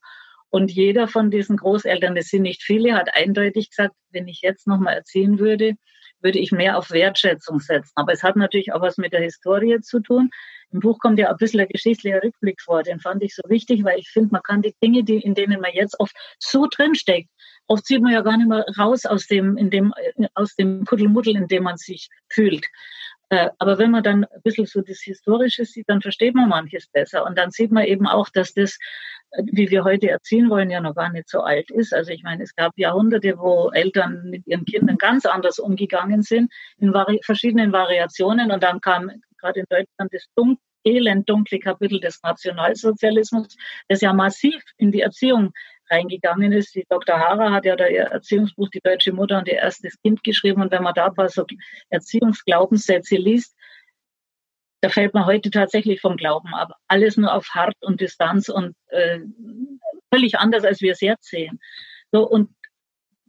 Und jeder von diesen Großeltern, das sind nicht viele, hat eindeutig gesagt, wenn ich jetzt nochmal erziehen würde, würde ich mehr auf Wertschätzung setzen. Aber es hat natürlich auch was mit der Historie zu tun. Im Buch kommt ja ein bisschen ein geschichtlicher Rückblick vor. Den fand ich so wichtig, weil ich finde, man kann die Dinge, die, in denen man jetzt oft so drinsteckt, oft sieht man ja gar nicht mehr raus aus dem, in dem, aus dem Kuddelmuddel, in dem man sich fühlt. Äh, aber wenn man dann ein bisschen so das Historische sieht, dann versteht man manches besser. Und dann sieht man eben auch, dass das, äh, wie wir heute erziehen wollen, ja noch gar nicht so alt ist. Also ich meine, es gab Jahrhunderte, wo Eltern mit ihren Kindern ganz anders umgegangen sind, in vari verschiedenen Variationen. Und dann kam gerade in Deutschland das dun elend dunkle Kapitel des Nationalsozialismus, das ja massiv in die Erziehung reingegangen ist. Die Dr. Hara hat ja da ihr Erziehungsbuch Die deutsche Mutter und ihr erstes Kind geschrieben. Und wenn man da ein paar so Erziehungsglaubenssätze liest, da fällt man heute tatsächlich vom Glauben ab. Alles nur auf Hart und Distanz und äh, völlig anders, als wir es jetzt sehen. So, und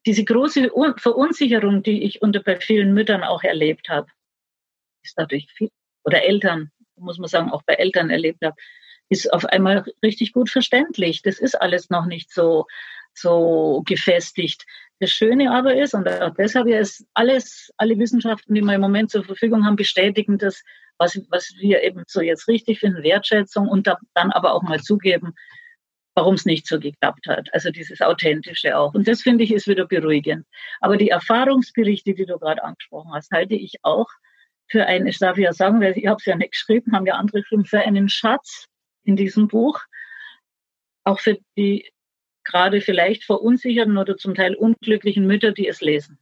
diese große Verunsicherung, die ich unter bei vielen Müttern auch erlebt habe, ist dadurch viel, oder Eltern, muss man sagen, auch bei Eltern erlebt habe, ist auf einmal richtig gut verständlich. Das ist alles noch nicht so, so gefestigt. Das Schöne aber ist, und auch deshalb ist alles, alle Wissenschaften, die wir im Moment zur Verfügung haben, bestätigen das, was, was wir eben so jetzt richtig finden, Wertschätzung und dann aber auch mal zugeben, warum es nicht so geklappt hat. Also dieses Authentische auch. Und das finde ich ist wieder beruhigend. Aber die Erfahrungsberichte, die du gerade angesprochen hast, halte ich auch für einen, ich darf ja sagen, weil ich habe es ja nicht geschrieben, haben ja andere geschrieben, für einen Schatz in diesem Buch. Auch für die gerade vielleicht verunsicherten oder zum Teil unglücklichen Mütter, die es lesen.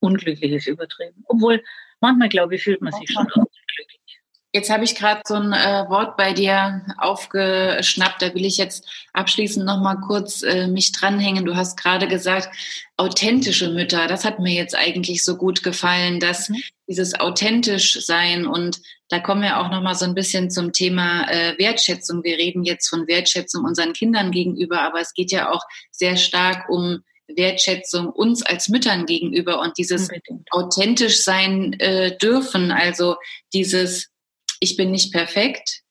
Unglücklich ist übertrieben. Obwohl manchmal, glaube ich, fühlt man sich schon unglücklich. Jetzt habe ich gerade so ein äh, Wort bei dir aufgeschnappt. Da will ich jetzt abschließend noch mal kurz äh, mich dranhängen. Du hast gerade gesagt, authentische Mütter. Das hat mir jetzt eigentlich so gut gefallen, dass mhm. Dieses authentisch sein und da kommen wir auch noch mal so ein bisschen zum Thema äh, Wertschätzung. Wir reden jetzt von Wertschätzung unseren Kindern gegenüber, aber es geht ja auch sehr stark um Wertschätzung uns als Müttern gegenüber und dieses Unbedingt. authentisch sein äh, dürfen, also dieses ich bin nicht perfekt,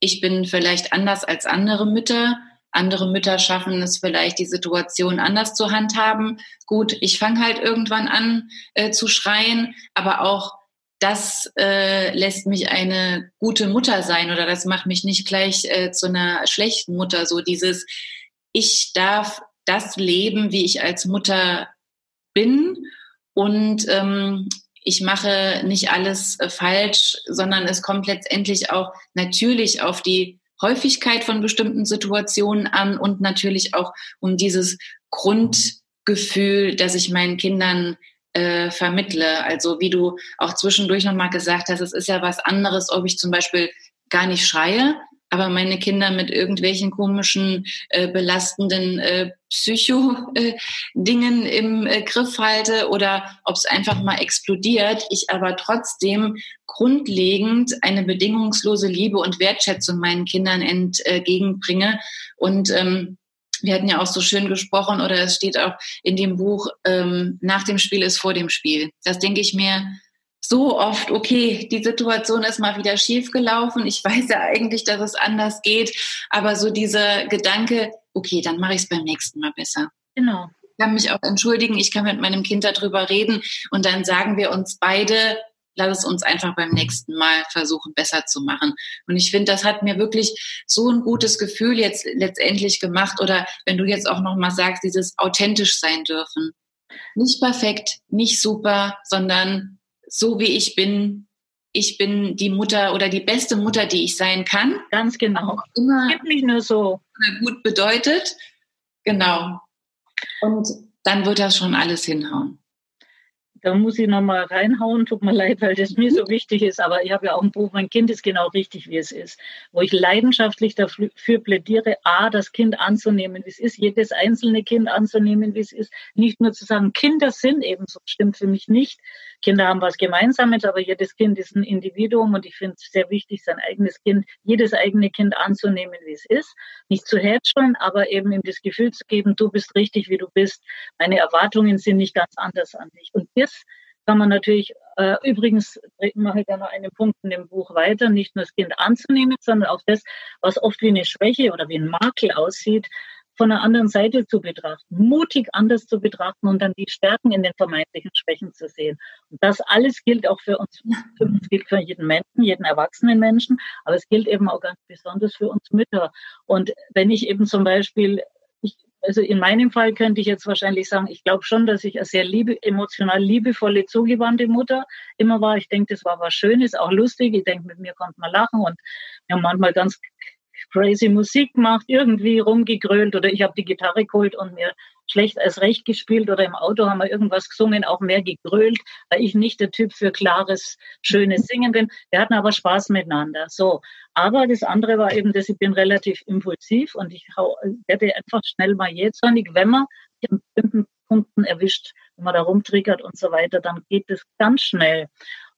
ich bin vielleicht anders als andere Mütter. Andere Mütter schaffen es vielleicht, die Situation anders zu handhaben. Gut, ich fange halt irgendwann an äh, zu schreien, aber auch das äh, lässt mich eine gute Mutter sein oder das macht mich nicht gleich äh, zu einer schlechten Mutter. So dieses, ich darf das leben, wie ich als Mutter bin und ähm, ich mache nicht alles äh, falsch, sondern es kommt letztendlich auch natürlich auf die Häufigkeit von bestimmten Situationen an und natürlich auch um dieses Grundgefühl, das ich meinen Kindern äh, vermittle. Also wie du auch zwischendurch nochmal gesagt hast, es ist ja was anderes, ob ich zum Beispiel gar nicht schreie, aber meine Kinder mit irgendwelchen komischen, äh, belastenden äh, Psycho-Dingen äh, im äh, Griff halte oder ob es einfach mal explodiert, ich aber trotzdem grundlegend eine bedingungslose Liebe und Wertschätzung meinen Kindern entgegenbringe. Und ähm, wir hatten ja auch so schön gesprochen oder es steht auch in dem Buch, ähm, nach dem Spiel ist vor dem Spiel. Das denke ich mir, so oft, okay, die Situation ist mal wieder schief gelaufen. Ich weiß ja eigentlich, dass es anders geht, aber so dieser Gedanke, okay, dann mache ich es beim nächsten Mal besser. Genau. Ich kann mich auch entschuldigen, ich kann mit meinem Kind darüber reden und dann sagen wir uns beide, lass es uns einfach beim nächsten Mal versuchen, besser zu machen. Und ich finde, das hat mir wirklich so ein gutes Gefühl jetzt letztendlich gemacht. Oder wenn du jetzt auch nochmal sagst, dieses authentisch sein dürfen. Nicht perfekt, nicht super, sondern so wie ich bin, ich bin die Mutter oder die beste Mutter, die ich sein kann. Ganz genau. Immer Gibt nicht nur so. Gut bedeutet. Genau. Und dann wird das schon alles hinhauen. Da muss ich nochmal reinhauen, tut mir leid, weil das mir so wichtig ist. Aber ich habe ja auch ein Buch, mein Kind ist genau richtig, wie es ist. Wo ich leidenschaftlich dafür plädiere, A, das Kind anzunehmen, wie es ist, jedes einzelne Kind anzunehmen, wie es ist. Nicht nur zu sagen, Kinder sind ebenso, stimmt für mich nicht. Kinder haben was Gemeinsames, aber jedes Kind ist ein Individuum und ich finde es sehr wichtig, sein eigenes Kind, jedes eigene Kind anzunehmen, wie es ist. Nicht zu hätscheln, aber eben ihm das Gefühl zu geben, du bist richtig, wie du bist. Meine Erwartungen sind nicht ganz anders an dich. Und das kann man natürlich, äh, übrigens mache ich da noch einen Punkt in dem Buch weiter, nicht nur das Kind anzunehmen, sondern auch das, was oft wie eine Schwäche oder wie ein Makel aussieht, von der anderen Seite zu betrachten, mutig anders zu betrachten und dann die Stärken in den vermeintlichen Schwächen zu sehen. Und das alles gilt auch für uns, für uns gilt für jeden Menschen, jeden erwachsenen Menschen, aber es gilt eben auch ganz besonders für uns Mütter. Und wenn ich eben zum Beispiel also in meinem Fall könnte ich jetzt wahrscheinlich sagen, ich glaube schon, dass ich eine sehr liebe, emotional liebevolle, zugewandte Mutter immer war. Ich denke, das war was Schönes, auch lustig. Ich denke, mit mir konnte man lachen und wir haben manchmal ganz crazy Musik gemacht, irgendwie rumgegrölt oder ich habe die Gitarre geholt und mir schlecht als recht gespielt oder im Auto haben wir irgendwas gesungen, auch mehr gegrölt, weil ich nicht der Typ für klares, schönes Singen bin. Wir hatten aber Spaß miteinander. So. Aber das andere war eben, dass ich bin relativ impulsiv und ich werde einfach schnell mal jähzornig, wenn man einen bestimmten Punkten erwischt, wenn man da rumtriggert und so weiter, dann geht es ganz schnell.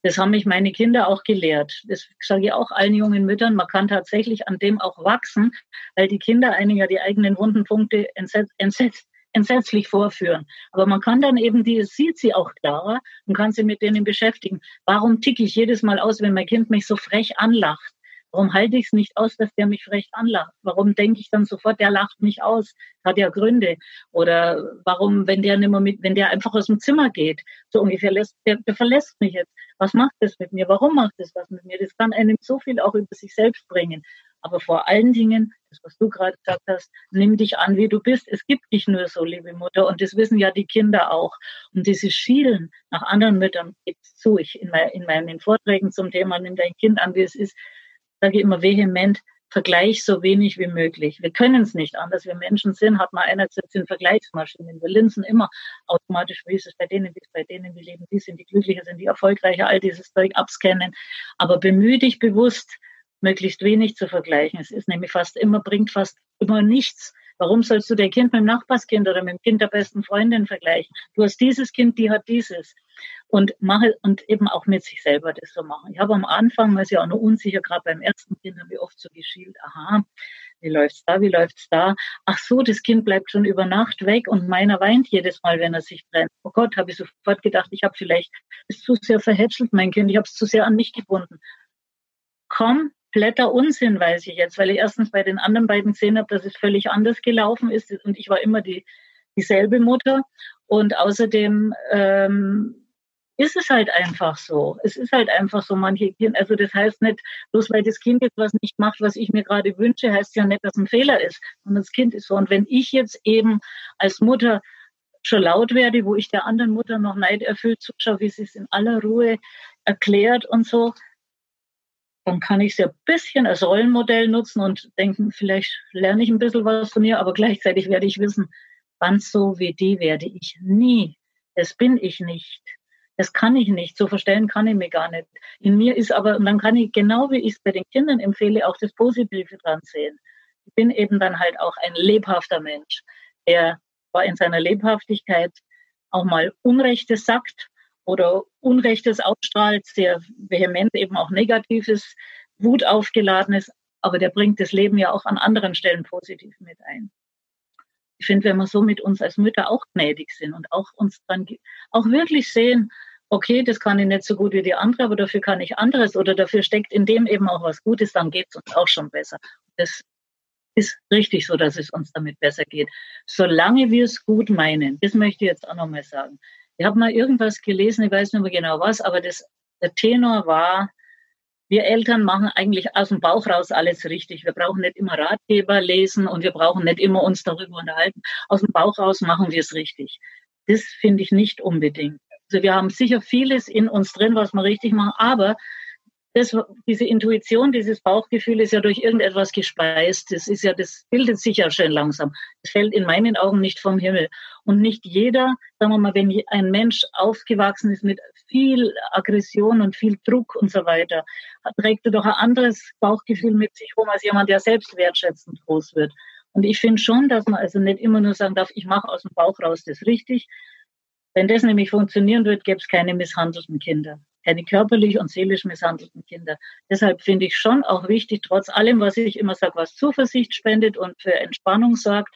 Das haben mich meine Kinder auch gelehrt. Das sage ich auch allen jungen Müttern. Man kann tatsächlich an dem auch wachsen, weil die Kinder einiger die eigenen wunden Punkte entsetzt, entsetzt, entsetzlich vorführen. Aber man kann dann eben die, sieht sie auch klarer und kann sie mit denen beschäftigen. Warum ticke ich jedes Mal aus, wenn mein Kind mich so frech anlacht? Warum halte ich es nicht aus, dass der mich frech anlacht? Warum denke ich dann sofort, der lacht mich aus? Hat ja Gründe. Oder warum, wenn der nimmer mit, wenn der einfach aus dem Zimmer geht, so ungefähr lässt, der, der verlässt mich jetzt. Was macht das mit mir? Warum macht das was mit mir? Das kann einem so viel auch über sich selbst bringen. Aber vor allen Dingen, das, was du gerade gesagt hast, nimm dich an, wie du bist. Es gibt dich nur so, liebe Mutter. Und das wissen ja die Kinder auch. Und dieses Schielen nach anderen Müttern gibt es zu. Ich in, mein, in meinen Vorträgen zum Thema Nimm dein Kind an, wie es ist, sage immer vehement, Vergleich so wenig wie möglich. Wir können es nicht anders. Wir Menschen sind, hat man einerseits sind Vergleichsmaschinen. Wir linsen immer automatisch, wie ist es bei denen, wie ist es bei denen, wie leben die, sind die glücklicher, sind die erfolgreicher, all dieses Zeug abscannen. Aber bemühe dich bewusst, möglichst wenig zu vergleichen. Es ist nämlich fast immer, bringt fast immer nichts. Warum sollst du dein Kind mit dem Nachbarskind oder mit dem Kind der besten Freundin vergleichen? Du hast dieses Kind, die hat dieses und mache und eben auch mit sich selber das so machen. Ich habe am Anfang, man ist ja auch noch unsicher, gerade beim ersten Kind, habe ich oft so geschielt, aha, wie läuft's da, wie läuft's da? Ach so, das Kind bleibt schon über Nacht weg und meiner weint jedes Mal, wenn er sich trennt. Oh Gott, habe ich sofort gedacht, ich habe vielleicht es zu sehr verhätschelt, mein Kind, ich habe es zu sehr an mich gebunden. Kompletter Unsinn, weiß ich jetzt, weil ich erstens bei den anderen beiden gesehen habe, dass es völlig anders gelaufen ist und ich war immer die dieselbe Mutter und außerdem ähm, ist es halt einfach so. Es ist halt einfach so, manche Kinder, also das heißt nicht, bloß weil das Kind jetzt was nicht macht, was ich mir gerade wünsche, heißt ja nicht, dass ein Fehler ist. Und das Kind ist so. Und wenn ich jetzt eben als Mutter schon laut werde, wo ich der anderen Mutter noch neiderfüllt zuschaue, wie sie es in aller Ruhe erklärt und so, dann kann ich es ja ein bisschen als Rollenmodell nutzen und denken, vielleicht lerne ich ein bisschen was von ihr, aber gleichzeitig werde ich wissen, ganz so wie die werde ich nie. Das bin ich nicht. Das kann ich nicht. So verstellen kann ich mir gar nicht. In mir ist aber, und dann kann ich genau wie ich es bei den Kindern empfehle, auch das Positive dran sehen. Ich bin eben dann halt auch ein lebhafter Mensch. Er war in seiner Lebhaftigkeit auch mal Unrechtes sagt oder Unrechtes ausstrahlt, sehr vehement eben auch Negatives, Wut aufgeladenes, aber der bringt das Leben ja auch an anderen Stellen positiv mit ein ich finde, wenn wir so mit uns als Mütter auch gnädig sind und auch uns dann auch wirklich sehen, okay, das kann ich nicht so gut wie die andere, aber dafür kann ich anderes oder dafür steckt in dem eben auch was Gutes, dann geht es uns auch schon besser. Das ist richtig so, dass es uns damit besser geht. Solange wir es gut meinen, das möchte ich jetzt auch nochmal sagen. Ich habe mal irgendwas gelesen, ich weiß nicht mehr genau was, aber das Der Tenor war, wir Eltern machen eigentlich aus dem Bauch raus alles richtig. Wir brauchen nicht immer Ratgeber lesen und wir brauchen nicht immer uns darüber unterhalten. Aus dem Bauch raus machen wir es richtig. Das finde ich nicht unbedingt. Also wir haben sicher vieles in uns drin, was wir richtig machen, aber das, diese Intuition, dieses Bauchgefühl ist ja durch irgendetwas gespeist. Das ist ja, das bildet sich ja schön langsam. Das fällt in meinen Augen nicht vom Himmel. Und nicht jeder, sagen wir mal, wenn ein Mensch aufgewachsen ist mit viel Aggression und viel Druck und so weiter, trägt er doch ein anderes Bauchgefühl mit sich rum als jemand, der selbst wertschätzend groß wird. Und ich finde schon, dass man also nicht immer nur sagen darf, ich mache aus dem Bauch raus das richtig. Wenn das nämlich funktionieren würde, gäbe es keine misshandelten Kinder keine körperlich und seelisch misshandelten Kinder. Deshalb finde ich schon auch wichtig, trotz allem, was ich immer sage, was Zuversicht spendet und für Entspannung sorgt,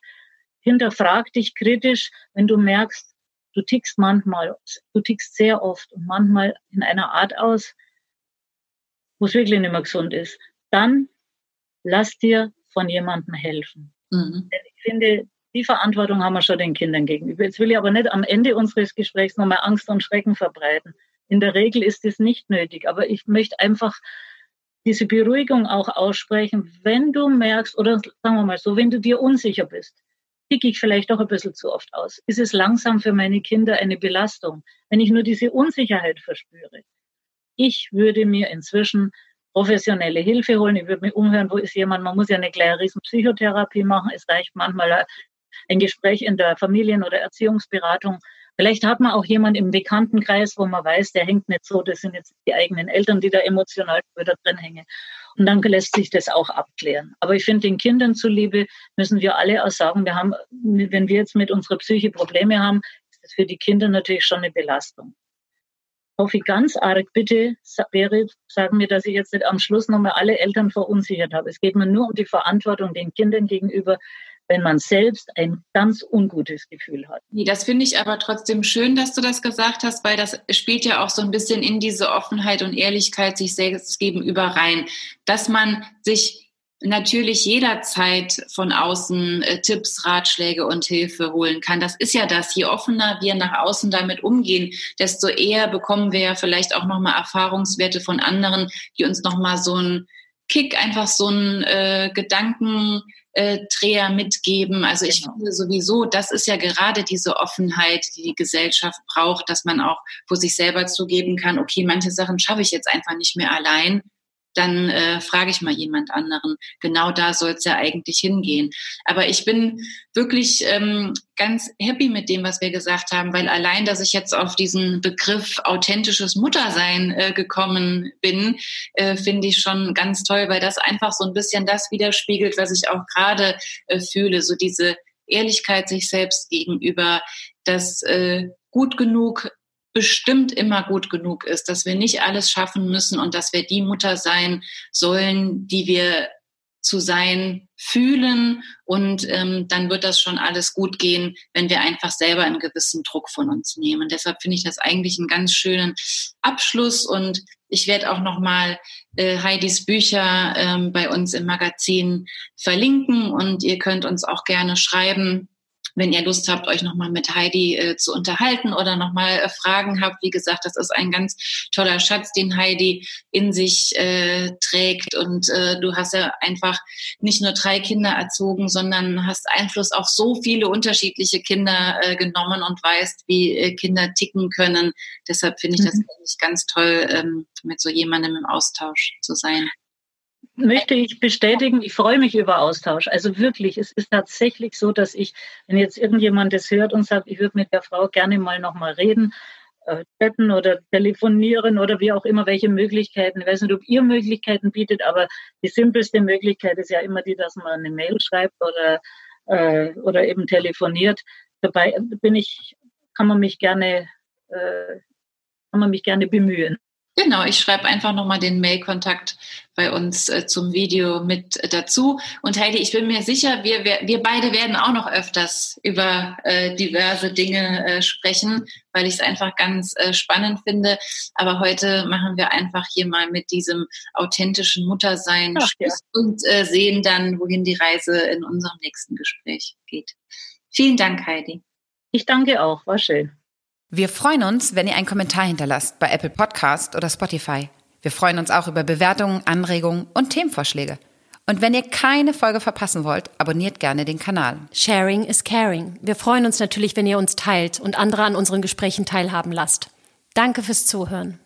hinterfrag dich kritisch, wenn du merkst, du tickst manchmal, du tickst sehr oft und manchmal in einer Art aus, wo es wirklich nicht mehr gesund ist, dann lass dir von jemandem helfen. Mhm. Ich finde, die Verantwortung haben wir schon den Kindern gegenüber. Jetzt will ich aber nicht am Ende unseres Gesprächs nochmal Angst und Schrecken verbreiten. In der Regel ist es nicht nötig, aber ich möchte einfach diese Beruhigung auch aussprechen, wenn du merkst, oder sagen wir mal so, wenn du dir unsicher bist, ticke ich vielleicht doch ein bisschen zu oft aus. Ist es langsam für meine Kinder eine Belastung, wenn ich nur diese Unsicherheit verspüre? Ich würde mir inzwischen professionelle Hilfe holen. Ich würde mir umhören, wo ist jemand, man muss ja eine kleine Riesenpsychotherapie machen. Es reicht manchmal ein Gespräch in der Familien- oder Erziehungsberatung. Vielleicht hat man auch jemand im Bekanntenkreis, wo man weiß, der hängt nicht so, das sind jetzt die eigenen Eltern, die da emotional wieder drin hängen. Und dann lässt sich das auch abklären. Aber ich finde, den Kindern zuliebe müssen wir alle auch sagen, wir haben, wenn wir jetzt mit unserer Psyche Probleme haben, ist das für die Kinder natürlich schon eine Belastung. Hoffe ich ganz arg, bitte, wäre, sagen mir, dass ich jetzt nicht am Schluss nochmal alle Eltern verunsichert habe. Es geht mir nur um die Verantwortung den Kindern gegenüber, wenn man selbst ein ganz ungutes Gefühl hat. Nee, das finde ich aber trotzdem schön, dass du das gesagt hast, weil das spielt ja auch so ein bisschen in diese Offenheit und Ehrlichkeit sich selbst gegenüber rein, dass man sich natürlich jederzeit von außen äh, Tipps, Ratschläge und Hilfe holen kann. Das ist ja das. Je offener wir nach außen damit umgehen, desto eher bekommen wir ja vielleicht auch nochmal Erfahrungswerte von anderen, die uns nochmal so einen Kick, einfach so einen äh, Gedanken äh, Dreher mitgeben. Also ich genau. finde sowieso, das ist ja gerade diese Offenheit, die die Gesellschaft braucht, dass man auch vor sich selber zugeben kann, okay, manche Sachen schaffe ich jetzt einfach nicht mehr allein dann äh, frage ich mal jemand anderen. Genau da soll es ja eigentlich hingehen. Aber ich bin wirklich ähm, ganz happy mit dem, was wir gesagt haben, weil allein, dass ich jetzt auf diesen Begriff authentisches Muttersein äh, gekommen bin, äh, finde ich schon ganz toll, weil das einfach so ein bisschen das widerspiegelt, was ich auch gerade äh, fühle. So diese Ehrlichkeit sich selbst gegenüber, das äh, gut genug bestimmt immer gut genug ist, dass wir nicht alles schaffen müssen und dass wir die Mutter sein sollen, die wir zu sein fühlen. Und ähm, dann wird das schon alles gut gehen, wenn wir einfach selber einen gewissen Druck von uns nehmen. Deshalb finde ich das eigentlich einen ganz schönen Abschluss. Und ich werde auch noch mal äh, Heidis Bücher ähm, bei uns im Magazin verlinken. Und ihr könnt uns auch gerne schreiben, wenn ihr Lust habt, euch nochmal mit Heidi äh, zu unterhalten oder nochmal äh, Fragen habt, wie gesagt, das ist ein ganz toller Schatz, den Heidi in sich äh, trägt. Und äh, du hast ja einfach nicht nur drei Kinder erzogen, sondern hast Einfluss auf so viele unterschiedliche Kinder äh, genommen und weißt, wie äh, Kinder ticken können. Deshalb finde ich das mhm. ganz toll, ähm, mit so jemandem im Austausch zu sein möchte ich bestätigen, ich freue mich über Austausch. Also wirklich, es ist tatsächlich so, dass ich, wenn jetzt irgendjemand das hört und sagt, ich würde mit der Frau gerne mal nochmal reden, äh, chatten oder telefonieren oder wie auch immer, welche Möglichkeiten. Ich weiß nicht, ob ihr Möglichkeiten bietet, aber die simpelste Möglichkeit ist ja immer die, dass man eine Mail schreibt oder, äh, oder eben telefoniert. Dabei bin ich, kann man mich gerne, äh, kann man mich gerne bemühen. Genau, ich schreibe einfach nochmal den Mail-Kontakt bei uns äh, zum Video mit dazu. Und Heidi, ich bin mir sicher, wir, wir, wir beide werden auch noch öfters über äh, diverse Dinge äh, sprechen, weil ich es einfach ganz äh, spannend finde. Aber heute machen wir einfach hier mal mit diesem authentischen Muttersein Ach, ja. und äh, sehen dann, wohin die Reise in unserem nächsten Gespräch geht. Vielen Dank, Heidi. Ich danke auch, war schön. Wir freuen uns, wenn ihr einen Kommentar hinterlasst bei Apple Podcast oder Spotify. Wir freuen uns auch über Bewertungen, Anregungen und Themenvorschläge. Und wenn ihr keine Folge verpassen wollt, abonniert gerne den Kanal. Sharing is caring. Wir freuen uns natürlich, wenn ihr uns teilt und andere an unseren Gesprächen teilhaben lasst. Danke fürs Zuhören.